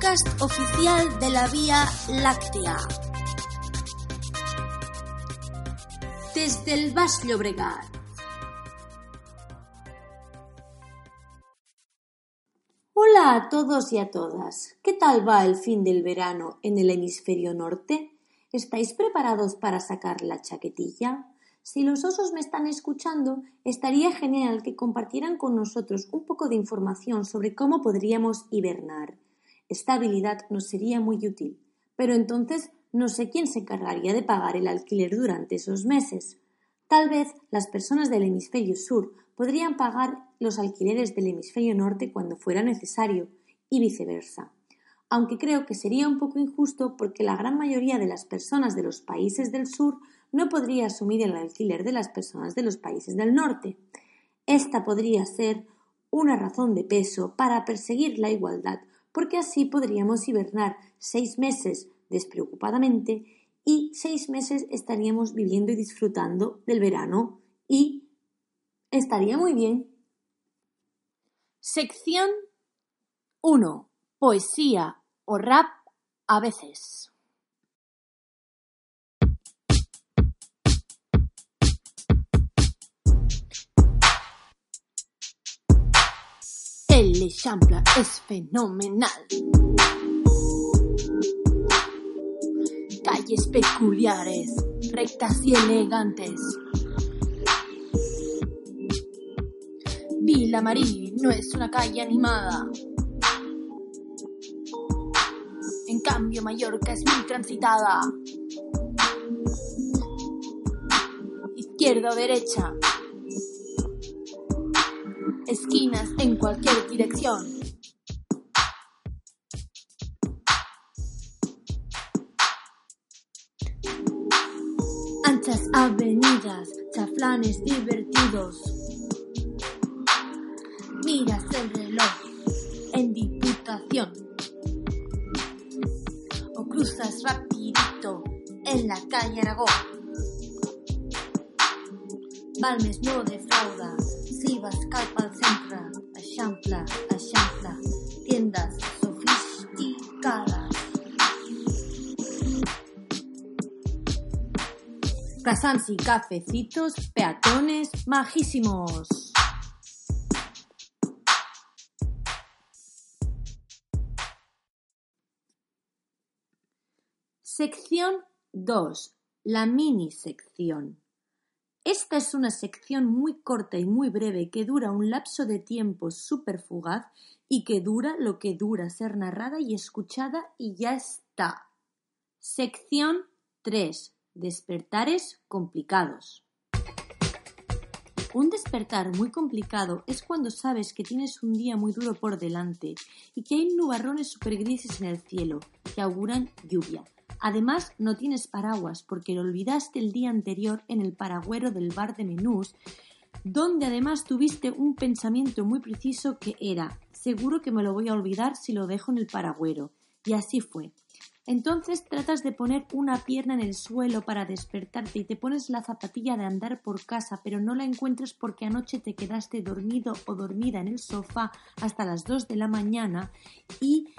Podcast oficial de la Vía Láctea. Desde el Baix Llobregat. Hola a todos y a todas. ¿Qué tal va el fin del verano en el hemisferio norte? ¿Estáis preparados para sacar la chaquetilla? Si los osos me están escuchando, estaría genial que compartieran con nosotros un poco de información sobre cómo podríamos hibernar. Esta habilidad nos sería muy útil, pero entonces no sé quién se encargaría de pagar el alquiler durante esos meses. Tal vez las personas del hemisferio sur podrían pagar los alquileres del hemisferio norte cuando fuera necesario, y viceversa. Aunque creo que sería un poco injusto porque la gran mayoría de las personas de los países del sur no podría asumir el alquiler de las personas de los países del norte. Esta podría ser una razón de peso para perseguir la igualdad, porque así podríamos hibernar seis meses despreocupadamente y seis meses estaríamos viviendo y disfrutando del verano y estaría muy bien. Sección 1. Poesía o rap a veces. El Eixample es fenomenal. Calles peculiares, rectas y elegantes. Villa Marí no es una calle animada. En cambio, Mallorca es muy transitada. Izquierda o derecha. Esquinas en cualquier dirección. Anchas avenidas, chaflanes divertidos. Miras el reloj en diputación. O cruzas rapidito en la calle Aragón. Balmes no defrauda, si vas cap al centre, Eixample, Eixample, tiendas sofisticadas. Y cafecitos, peatones majísimos. Sección 2. La mini sección. Esta es una sección muy corta y muy breve que dura un lapso de tiempo súper fugaz y que dura lo que dura ser narrada y escuchada y ya está. Sección 3. Despertares complicados. Un despertar muy complicado es cuando sabes que tienes un día muy duro por delante y que hay nubarrones super grises en el cielo que auguran lluvia. Además, no tienes paraguas porque lo olvidaste el día anterior en el paragüero del bar de menús, donde además tuviste un pensamiento muy preciso que era seguro que me lo voy a olvidar si lo dejo en el paragüero. Y así fue. Entonces tratas de poner una pierna en el suelo para despertarte y te pones la zapatilla de andar por casa, pero no la encuentras porque anoche te quedaste dormido o dormida en el sofá hasta las 2 de la mañana y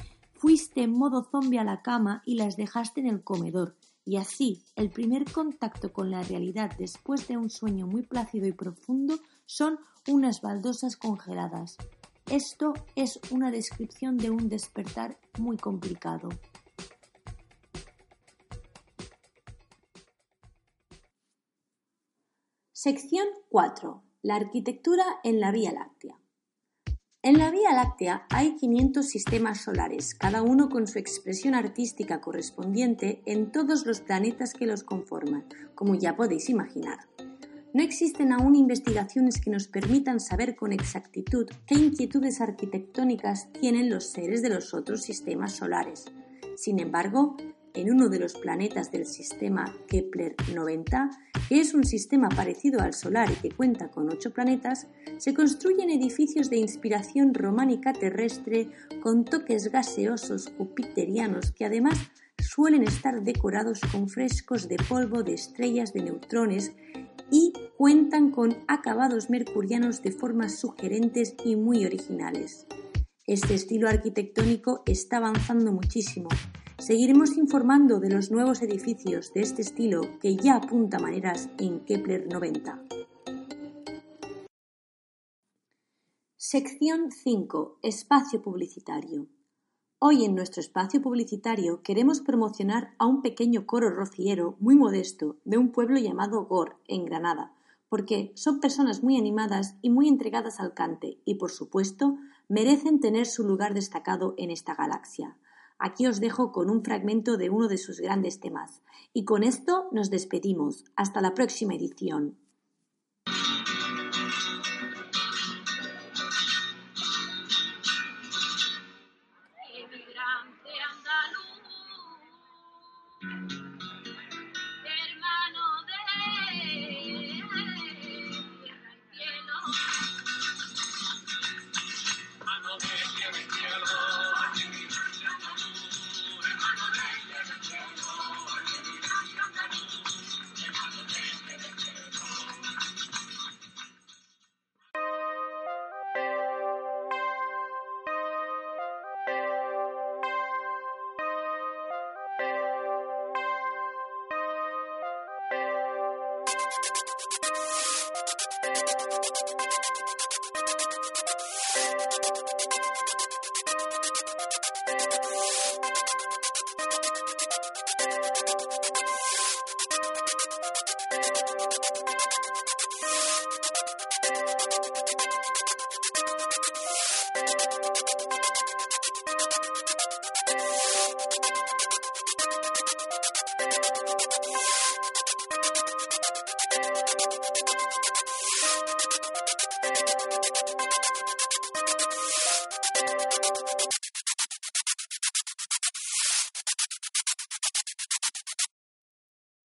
fuiste en modo zombie a la cama y las dejaste en el comedor. Y así, el primer contacto con la realidad después de un sueño muy plácido y profundo son unas baldosas congeladas. Esto es una descripción de un despertar muy complicado. Sección 4. La arquitectura en la Vía Láctea. En la Vía Láctea hay 500 sistemas solares, cada uno con su expresión artística correspondiente en todos los planetas que los conforman, como ya podéis imaginar. No existen aún investigaciones que nos permitan saber con exactitud qué inquietudes arquitectónicas tienen los seres de los otros sistemas solares. Sin embargo, en uno de los planetas del sistema Kepler 90, que es un sistema parecido al solar y que cuenta con ocho planetas, se construyen edificios de inspiración románica terrestre con toques gaseosos jupiterianos que además suelen estar decorados con frescos de polvo de estrellas de neutrones y cuentan con acabados mercurianos de formas sugerentes y muy originales. Este estilo arquitectónico está avanzando muchísimo. Seguiremos informando de los nuevos edificios de este estilo que ya apunta maneras en Kepler 90. Sección 5. Espacio publicitario. Hoy en nuestro espacio publicitario queremos promocionar a un pequeño coro rociero muy modesto de un pueblo llamado Gor, en Granada, porque son personas muy animadas y muy entregadas al cante y, por supuesto, merecen tener su lugar destacado en esta galaxia. Aquí os dejo con un fragmento de uno de sus grandes temas. Y con esto nos despedimos. Hasta la próxima edición.